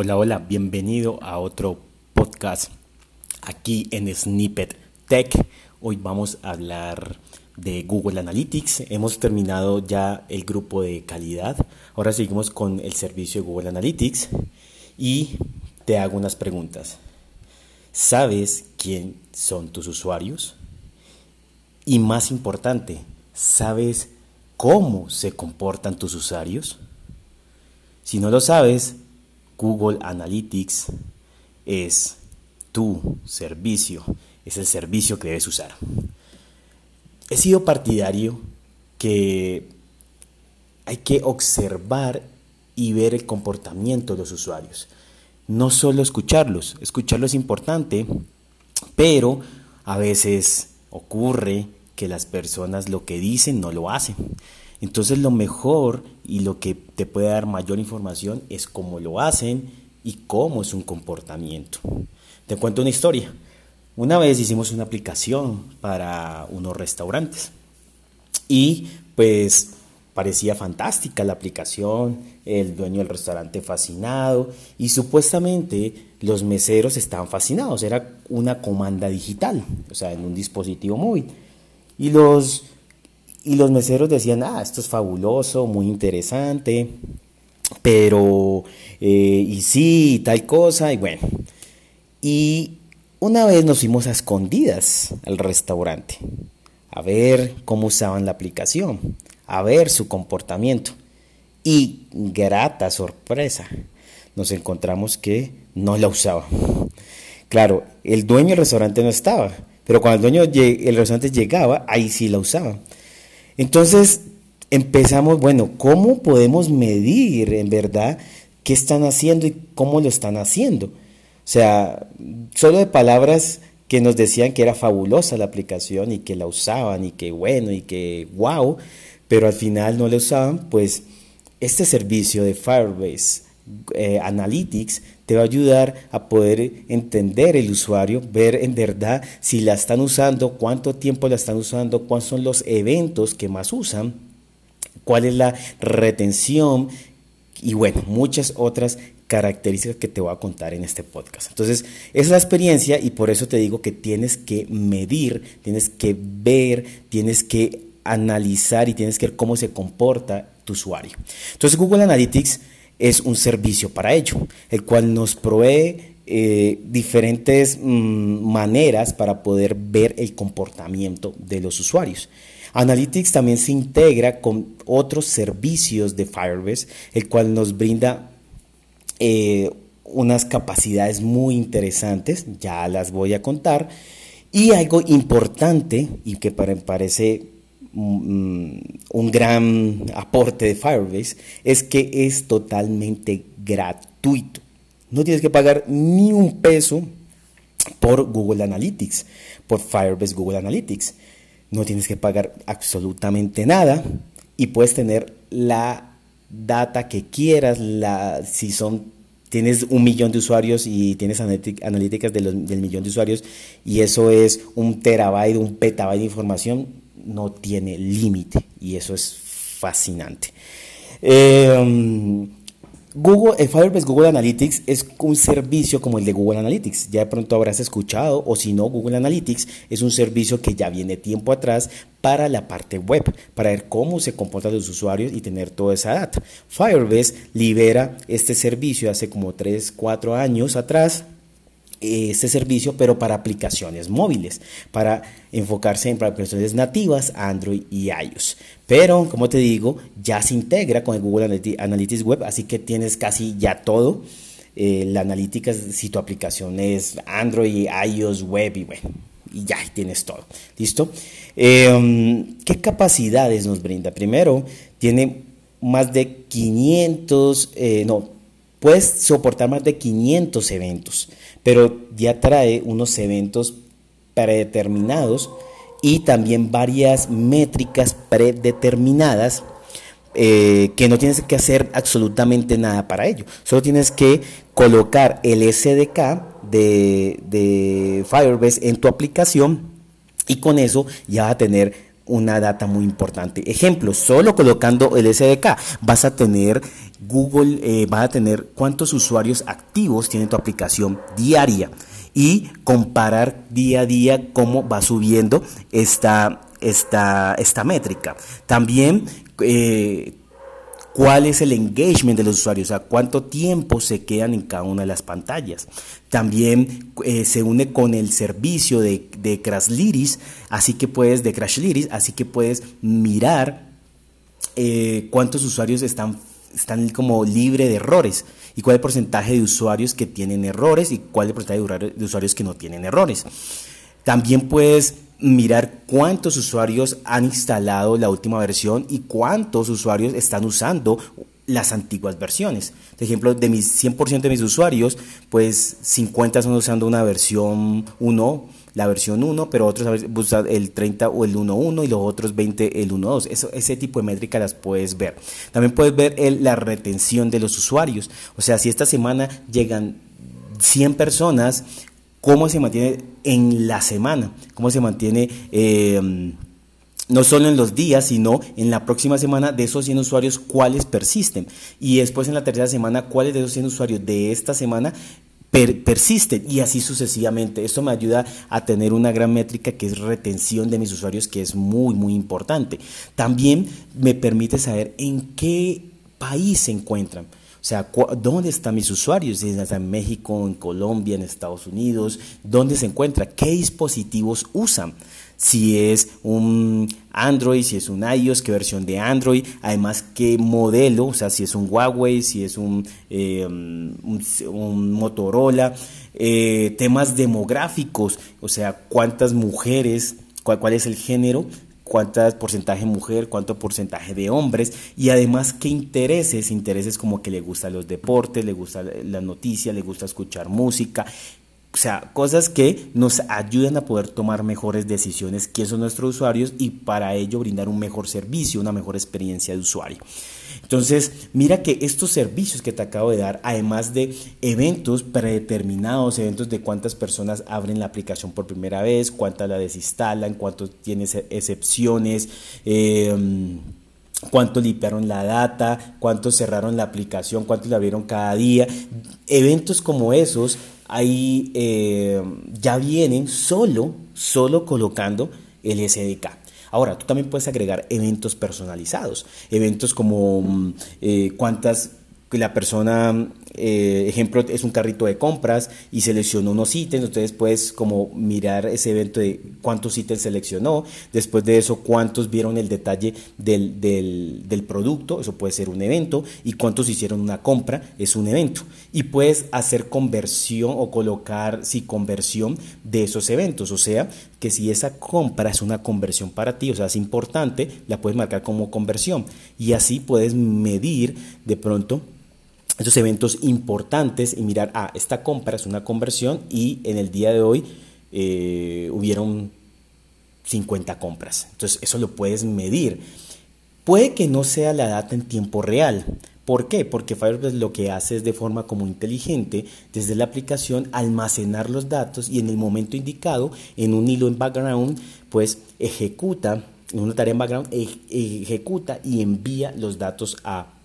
Hola, hola, bienvenido a otro podcast aquí en Snippet Tech. Hoy vamos a hablar de Google Analytics. Hemos terminado ya el grupo de calidad. Ahora seguimos con el servicio de Google Analytics y te hago unas preguntas. ¿Sabes quién son tus usuarios? Y más importante, ¿sabes cómo se comportan tus usuarios? Si no lo sabes, Google Analytics es tu servicio, es el servicio que debes usar. He sido partidario que hay que observar y ver el comportamiento de los usuarios. No solo escucharlos, escucharlo es importante, pero a veces ocurre que las personas lo que dicen no lo hacen. Entonces lo mejor y lo que te puede dar mayor información es cómo lo hacen y cómo es un comportamiento. Te cuento una historia. Una vez hicimos una aplicación para unos restaurantes y pues parecía fantástica la aplicación, el dueño del restaurante fascinado y supuestamente los meseros estaban fascinados, era una comanda digital, o sea, en un dispositivo móvil. Y los y los meseros decían, ah, esto es fabuloso, muy interesante, pero, eh, y sí, tal cosa, y bueno. Y una vez nos fuimos a escondidas al restaurante, a ver cómo usaban la aplicación, a ver su comportamiento. Y grata sorpresa, nos encontramos que no la usaba. Claro, el dueño del restaurante no estaba, pero cuando el dueño del restaurante llegaba, ahí sí la usaba. Entonces empezamos, bueno, ¿cómo podemos medir en verdad qué están haciendo y cómo lo están haciendo? O sea, solo de palabras que nos decían que era fabulosa la aplicación y que la usaban y que bueno y que wow, pero al final no la usaban, pues este servicio de Firebase eh, Analytics te va a ayudar a poder entender el usuario, ver en verdad si la están usando, cuánto tiempo la están usando, cuáles son los eventos que más usan, cuál es la retención y bueno, muchas otras características que te voy a contar en este podcast. Entonces, esa es la experiencia y por eso te digo que tienes que medir, tienes que ver, tienes que analizar y tienes que ver cómo se comporta tu usuario. Entonces, Google Analytics es un servicio para ello, el cual nos provee eh, diferentes mm, maneras para poder ver el comportamiento de los usuarios. Analytics también se integra con otros servicios de Firebase, el cual nos brinda eh, unas capacidades muy interesantes, ya las voy a contar, y algo importante y que me parece un gran aporte de Firebase es que es totalmente gratuito. No tienes que pagar ni un peso por Google Analytics, por Firebase Google Analytics. No tienes que pagar absolutamente nada y puedes tener la data que quieras, la, si son tienes un millón de usuarios y tienes analíticas del millón de usuarios y eso es un terabyte, un petabyte de información, no tiene límite y eso es fascinante. Eh, Google, el Firebase Google Analytics es un servicio como el de Google Analytics. Ya de pronto habrás escuchado, o si no, Google Analytics es un servicio que ya viene tiempo atrás para la parte web, para ver cómo se comportan los usuarios y tener toda esa data. Firebase libera este servicio hace como 3, 4 años atrás este servicio, pero para aplicaciones móviles, para enfocarse en aplicaciones nativas, Android y iOS. Pero, como te digo, ya se integra con el Google Analytics Web, así que tienes casi ya todo. Eh, la analítica, si tu aplicación es Android, iOS, web y bueno, y ya tienes todo. ¿Listo? Em, ¿Qué capacidades nos brinda? Primero, tiene más de 500, eh, no, puedes soportar más de 500 eventos pero ya trae unos eventos predeterminados y también varias métricas predeterminadas eh, que no tienes que hacer absolutamente nada para ello. Solo tienes que colocar el SDK de, de Firebase en tu aplicación y con eso ya va a tener una data muy importante. Ejemplo, solo colocando el SDK vas a tener Google eh, va a tener cuántos usuarios activos tiene tu aplicación diaria y comparar día a día cómo va subiendo esta, esta, esta métrica. También eh, cuál es el engagement de los usuarios, o sea, cuánto tiempo se quedan en cada una de las pantallas. También eh, se une con el servicio de, de Crashlytics, así que puedes, de Crashlytics, así que puedes mirar eh, cuántos usuarios están, están como libre de errores y cuál es el porcentaje de usuarios que tienen errores y cuál es el porcentaje de usuarios que no tienen errores. También puedes mirar cuántos usuarios han instalado la última versión y cuántos usuarios están usando las antiguas versiones. Por ejemplo, de mis 100% de mis usuarios, pues 50 están usando una versión 1, la versión 1, pero otros usan el 30 o el 1.1 y los otros 20 el 1.2. Eso, ese tipo de métricas las puedes ver. También puedes ver la retención de los usuarios. O sea, si esta semana llegan 100 personas, cómo se mantiene en la semana, cómo se mantiene eh, no solo en los días, sino en la próxima semana de esos 100 usuarios, cuáles persisten. Y después en la tercera semana, cuáles de esos 100 usuarios de esta semana persisten y así sucesivamente. Esto me ayuda a tener una gran métrica que es retención de mis usuarios, que es muy, muy importante. También me permite saber en qué país se encuentran. O sea, ¿dónde están mis usuarios? Si están en México, en Colombia, en Estados Unidos, ¿dónde se encuentra? ¿Qué dispositivos usan? Si es un Android, si es un iOS, qué versión de Android, además qué modelo, o sea, si es un Huawei, si es un, eh, un, Motorola, eh, temas demográficos, o sea, cuántas mujeres, cuál es el género cuánto porcentaje mujer, cuánto porcentaje de hombres y además qué intereses, intereses como que le gustan los deportes, le gusta la noticia, le gusta escuchar música, o sea, cosas que nos ayudan a poder tomar mejores decisiones, quiénes son nuestros usuarios y para ello brindar un mejor servicio, una mejor experiencia de usuario. Entonces, mira que estos servicios que te acabo de dar, además de eventos predeterminados, eventos de cuántas personas abren la aplicación por primera vez, cuántas la desinstalan, cuántos tienes excepciones, eh, cuánto limpiaron la data, cuántos cerraron la aplicación, cuántos la vieron cada día. Eventos como esos ahí eh, ya vienen solo, solo colocando el SDK. Ahora, tú también puedes agregar eventos personalizados, eventos como mm, eh, cuántas la persona eh, ejemplo, es un carrito de compras y seleccionó unos ítems, entonces puedes como mirar ese evento de cuántos ítems seleccionó, después de eso cuántos vieron el detalle del, del, producto, eso puede ser un evento, y cuántos hicieron una compra, es un evento. Y puedes hacer conversión o colocar, si conversión de esos eventos, o sea, que si esa compra es una conversión para ti, o sea, es importante, la puedes marcar como conversión. Y así puedes medir de pronto esos eventos importantes y mirar, ah, esta compra es una conversión y en el día de hoy eh, hubieron 50 compras. Entonces eso lo puedes medir. Puede que no sea la data en tiempo real. ¿Por qué? Porque Firebase lo que hace es de forma como inteligente desde la aplicación almacenar los datos y en el momento indicado en un hilo en background pues ejecuta en una tarea en background ejecuta y envía los datos a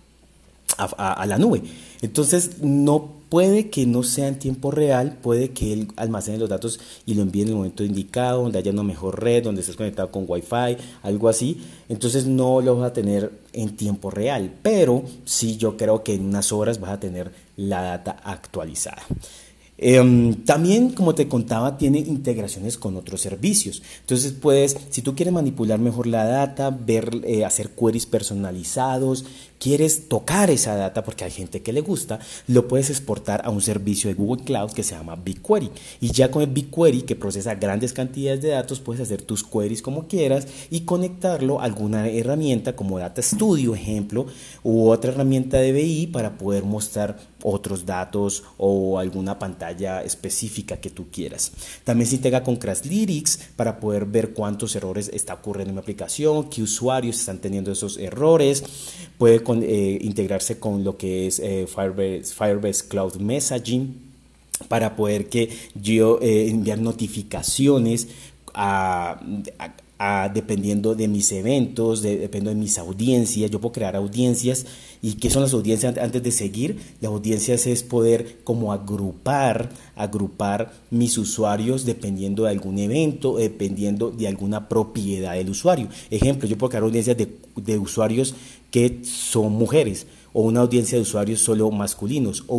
a, la nube. Entonces, no puede que no sea en tiempo real, puede que él almacene los datos y lo envíe en el momento indicado, donde haya una mejor red, donde estés conectado con Wi-Fi, algo así. Entonces, no lo vas a tener en tiempo real, pero sí yo creo que en unas horas vas a tener la data actualizada. Em, también, como te contaba, tiene integraciones con otros servicios. Entonces, puedes, si tú quieres manipular mejor la data, ver, eh, hacer queries personalizados, quieres tocar esa data porque hay gente que le gusta, lo puedes exportar a un servicio de Google Cloud que se llama BigQuery. Y ya con el BigQuery, que procesa grandes cantidades de datos, puedes hacer tus queries como quieras y conectarlo a alguna herramienta como Data Studio, ejemplo, u otra herramienta de BI para poder mostrar otros datos o alguna pantalla específica que tú quieras. También se integra con Crashlytics para poder ver cuántos errores está ocurriendo en mi aplicación, qué usuarios están teniendo esos errores. Puede eh, integrarse con lo que es eh, Firebase, Cloud Messaging para poder que yo eh, enviar notificaciones a, dependiendo de mis eventos, de, dependiendo de mis audiencias. Yo puedo crear audiencias. ¿Y qué son las audiencias antes de seguir? Las audiencias es poder como agrupar, agrupar mis usuarios dependiendo de algún evento, dependiendo de alguna propiedad del usuario. Ejemplo, yo puedo crear audiencias de, de usuarios que son mujeres o una audiencia de usuarios solo masculinos, o,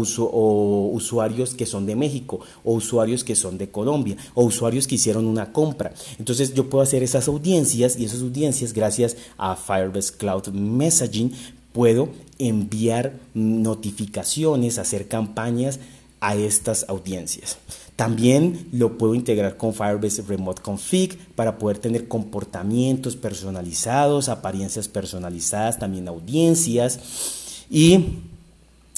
usuarios que son de México, o usuarios que son de Colombia, o usuarios que hicieron una compra. Entonces yo puedo hacer esas audiencias y esas audiencias gracias a Firebase Cloud Messaging puedo enviar notificaciones, hacer campañas a estas audiencias. También lo puedo integrar con Firebase Remote Config para poder tener comportamientos personalizados, apariencias personalizadas, también audiencias. Y,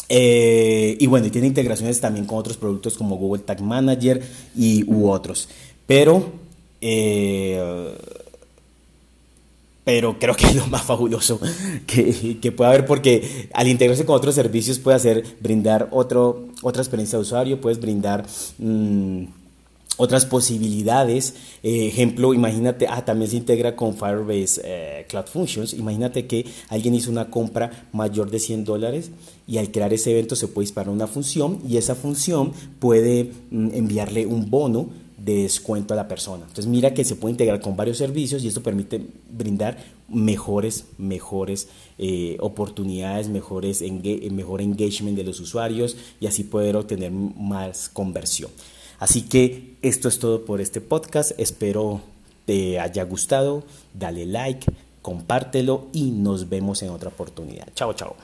eh, y bueno, y tiene integraciones también con otros productos como Google Tag Manager y u otros. Pero, eh, pero creo que es lo más fabuloso que, que puede haber porque al integrarse con otros servicios puede hacer brindar otro, otra experiencia de usuario, puedes brindar... Mm, otras posibilidades. Eh, ejemplo, imagínate, ah, también se integra con Firebase eh, Cloud Functions. Imagínate que alguien hizo una compra mayor de 100 dólares y al crear ese evento se puede disparar una función y esa función puede mm, enviarle un bono de descuento a la persona. Entonces mira que se puede integrar con varios servicios y esto permite brindar mejores, mejores eh, oportunidades, mejores mejor engagement de los usuarios y así poder obtener más conversión. Así que esto es todo por este podcast. Espero te haya gustado. Dale like, compártelo y nos vemos en otra oportunidad. Chao, chao.